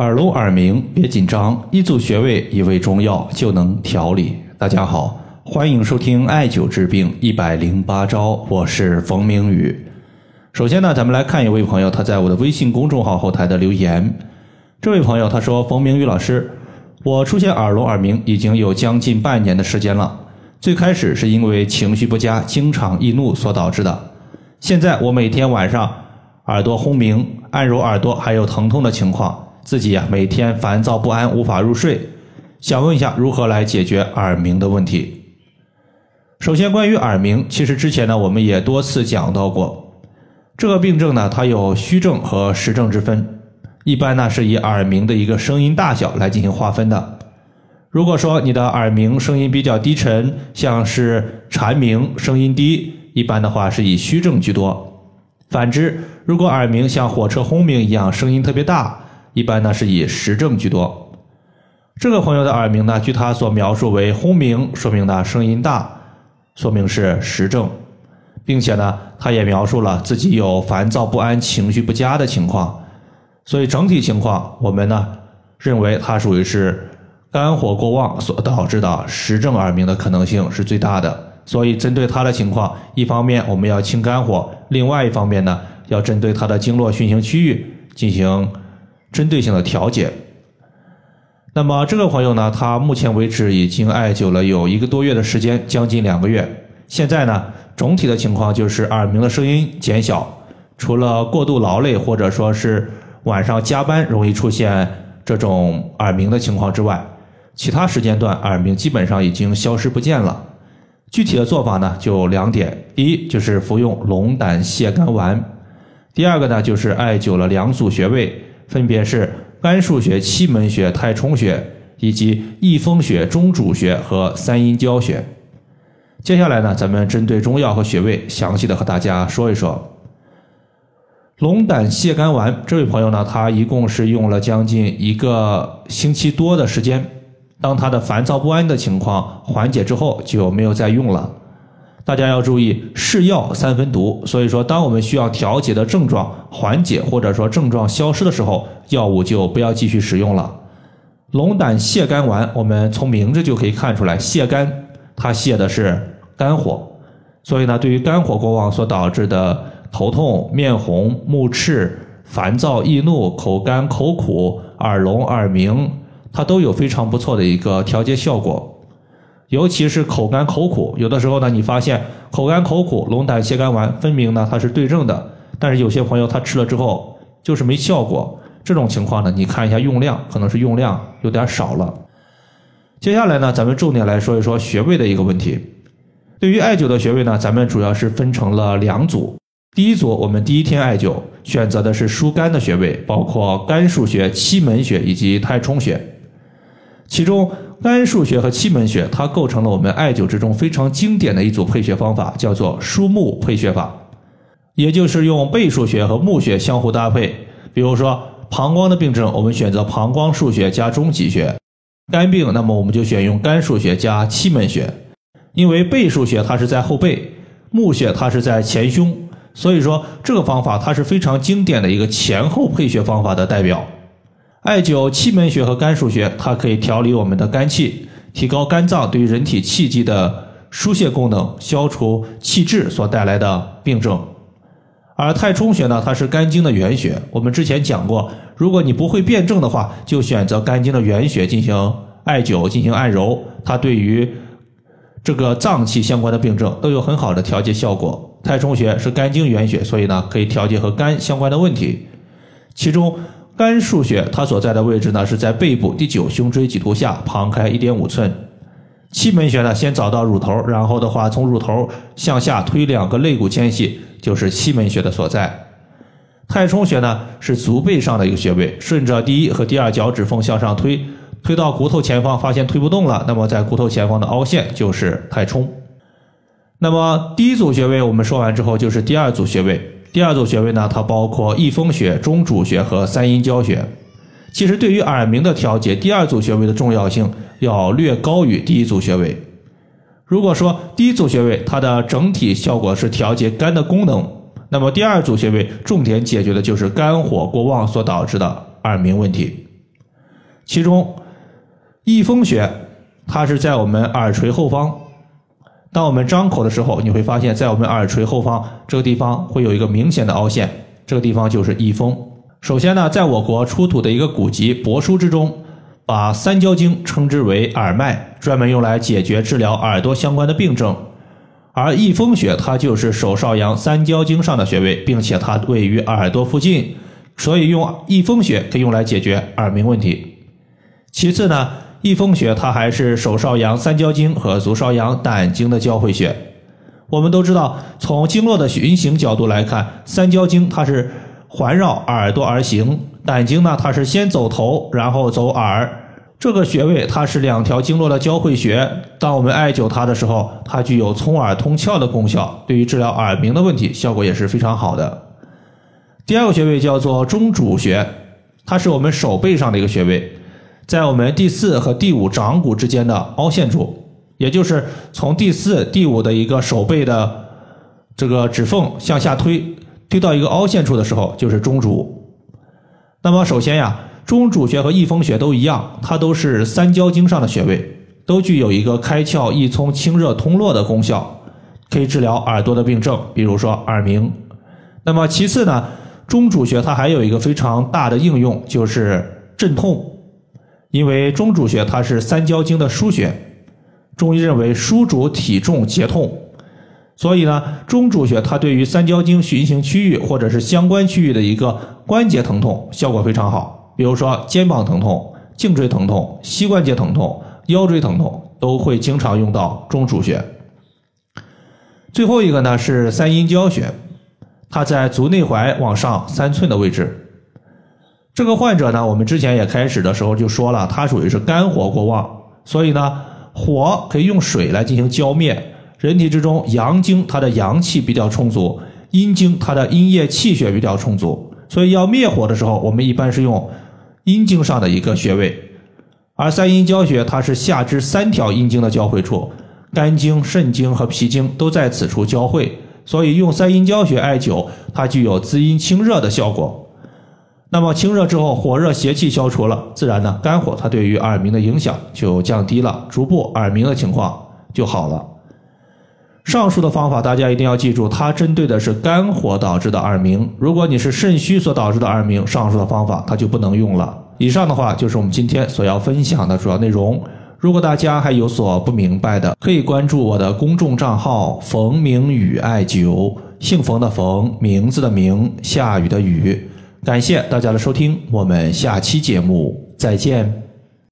耳聋耳鸣，别紧张，一组穴位，一味中药就能调理。大家好，欢迎收听艾灸治病一百零八招，我是冯明宇。首先呢，咱们来看一位朋友他在我的微信公众号后台的留言。这位朋友他说：“冯明宇老师，我出现耳聋耳鸣已经有将近半年的时间了。最开始是因为情绪不佳，经常易怒所导致的。现在我每天晚上耳朵轰鸣，按揉耳朵还有疼痛的情况。”自己呀，每天烦躁不安，无法入睡。想问一下，如何来解决耳鸣的问题？首先，关于耳鸣，其实之前呢，我们也多次讲到过，这个病症呢，它有虚症和实症之分。一般呢，是以耳鸣的一个声音大小来进行划分的。如果说你的耳鸣声音比较低沉，像是蝉鸣，声音低，一般的话是以虚症居多。反之，如果耳鸣像火车轰鸣一样，声音特别大。一般呢是以实症居多。这个朋友的耳鸣呢，据他所描述为轰鸣，说明呢声音大，说明是实症，并且呢，他也描述了自己有烦躁不安、情绪不佳的情况。所以整体情况，我们呢认为他属于是肝火过旺所导致的实症耳鸣的可能性是最大的。所以针对他的情况，一方面我们要清肝火，另外一方面呢，要针对他的经络循行区域进行。针对性的调节。那么这个朋友呢，他目前为止已经艾灸了有一个多月的时间，将近两个月。现在呢，总体的情况就是耳鸣的声音减小，除了过度劳累或者说是晚上加班容易出现这种耳鸣的情况之外，其他时间段耳鸣基本上已经消失不见了。具体的做法呢，就两点：第一就是服用龙胆泻肝丸；第二个呢，就是艾灸了两组穴位。分别是肝腧穴、期门穴、太冲穴，以及翳风穴、中主穴和三阴交穴。接下来呢，咱们针对中药和穴位，详细的和大家说一说。龙胆泻肝丸，这位朋友呢，他一共是用了将近一个星期多的时间。当他的烦躁不安的情况缓解之后，就没有再用了。大家要注意，是药三分毒，所以说，当我们需要调节的症状缓解或者说症状消失的时候，药物就不要继续使用了。龙胆泻肝丸，我们从名字就可以看出来，泻肝，它泻的是肝火，所以呢，对于肝火过旺所导致的头痛、面红、目赤、烦躁易怒、口干口苦、耳聋耳鸣，它都有非常不错的一个调节效果。尤其是口干口苦，有的时候呢，你发现口干口苦，龙胆泻肝丸分明呢它是对症的，但是有些朋友他吃了之后就是没效果，这种情况呢，你看一下用量，可能是用量有点少了。接下来呢，咱们重点来说一说穴位的一个问题。对于艾灸的穴位呢，咱们主要是分成了两组。第一组，我们第一天艾灸选择的是疏肝的穴位，包括肝腧穴、期门穴以及太冲穴，其中。肝腧穴和期门穴，它构成了我们艾灸之中非常经典的一组配穴方法，叫做疏木配穴法，也就是用背腧穴和木穴相互搭配。比如说膀胱的病症，我们选择膀胱腧穴加中极穴；肝病，那么我们就选用肝腧穴加期门穴。因为背腧穴它是在后背，募穴它是在前胸，所以说这个方法它是非常经典的一个前后配穴方法的代表。艾灸气门穴和肝腧穴，它可以调理我们的肝气，提高肝脏对于人体气机的疏泄功能，消除气滞所带来的病症。而太冲穴呢，它是肝经的原穴。我们之前讲过，如果你不会辩证的话，就选择肝经的原穴进行艾灸、进行按揉，它对于这个脏器相关的病症都有很好的调节效果。太冲穴是肝经原穴，所以呢，可以调节和肝相关的问题，其中。肝腧穴，它所在的位置呢是在背部第九胸椎棘突下，旁开一点五寸。气门穴呢，先找到乳头，然后的话从乳头向下推两个肋骨间隙，就是气门穴的所在。太冲穴呢是足背上的一个穴位，顺着第一和第二脚趾缝向上推，推到骨头前方，发现推不动了，那么在骨头前方的凹陷就是太冲。那么第一组穴位我们说完之后，就是第二组穴位。第二组穴位呢，它包括翳风穴、中主穴和三阴交穴。其实对于耳鸣的调节，第二组穴位的重要性要略高于第一组穴位。如果说第一组穴位它的整体效果是调节肝的功能，那么第二组穴位重点解决的就是肝火过旺所导致的耳鸣问题。其中翳风穴它是在我们耳垂后方。当我们张口的时候，你会发现在我们耳垂后方这个地方会有一个明显的凹陷，这个地方就是翳风。首先呢，在我国出土的一个古籍《帛书》之中，把三焦经称之为耳脉，专门用来解决治疗耳朵相关的病症。而翳风穴它就是手少阳三焦经上的穴位，并且它位于耳朵附近，所以用翳风穴可以用来解决耳鸣问题。其次呢，翳风穴它还是手少阳三焦经和足少阳胆经的交汇穴。我们都知道，从经络的循行角度来看，三焦经它是。环绕耳朵而行，胆经呢，它是先走头，然后走耳。这个穴位它是两条经络的交汇穴。当我们艾灸它的时候，它具有通耳通窍的功效，对于治疗耳鸣的问题效果也是非常好的。第二个穴位叫做中主穴，它是我们手背上的一个穴位，在我们第四和第五掌骨之间的凹陷处，也就是从第四、第五的一个手背的这个指缝向下推。推到一个凹陷处的时候，就是中主。那么首先呀，中主穴和翳风穴都一样，它都是三焦经上的穴位，都具有一个开窍益聪、清热通络的功效，可以治疗耳朵的病症，比如说耳鸣。那么其次呢，中主穴它还有一个非常大的应用，就是镇痛。因为中主穴它是三焦经的腧穴，中医认为枢主体重节痛。所以呢，中主穴它对于三焦经循行区域或者是相关区域的一个关节疼痛效果非常好。比如说肩膀疼痛、颈椎疼痛、膝关节疼痛、腰椎疼痛，都会经常用到中主穴。最后一个呢是三阴交穴，它在足内踝往上三寸的位置。这个患者呢，我们之前也开始的时候就说了，他属于是肝火过旺，所以呢，火可以用水来进行浇灭。人体之中，阳经它的阳气比较充足，阴经它的阴液气血比较充足，所以要灭火的时候，我们一般是用阴经上的一个穴位。而三阴交穴，它是下肢三条阴经的交汇处，肝经、肾经和脾经都在此处交汇，所以用三阴交穴艾灸，它具有滋阴清热的效果。那么清热之后，火热邪气消除了，自然呢，肝火它对于耳鸣的影响就降低了，逐步耳鸣的情况就好了。上述的方法大家一定要记住，它针对的是肝火导致的耳鸣。如果你是肾虚所导致的耳鸣，上述的方法它就不能用了。以上的话就是我们今天所要分享的主要内容。如果大家还有所不明白的，可以关注我的公众账号“冯明宇艾灸”，姓冯的冯，名字的名，下雨的雨。感谢大家的收听，我们下期节目再见。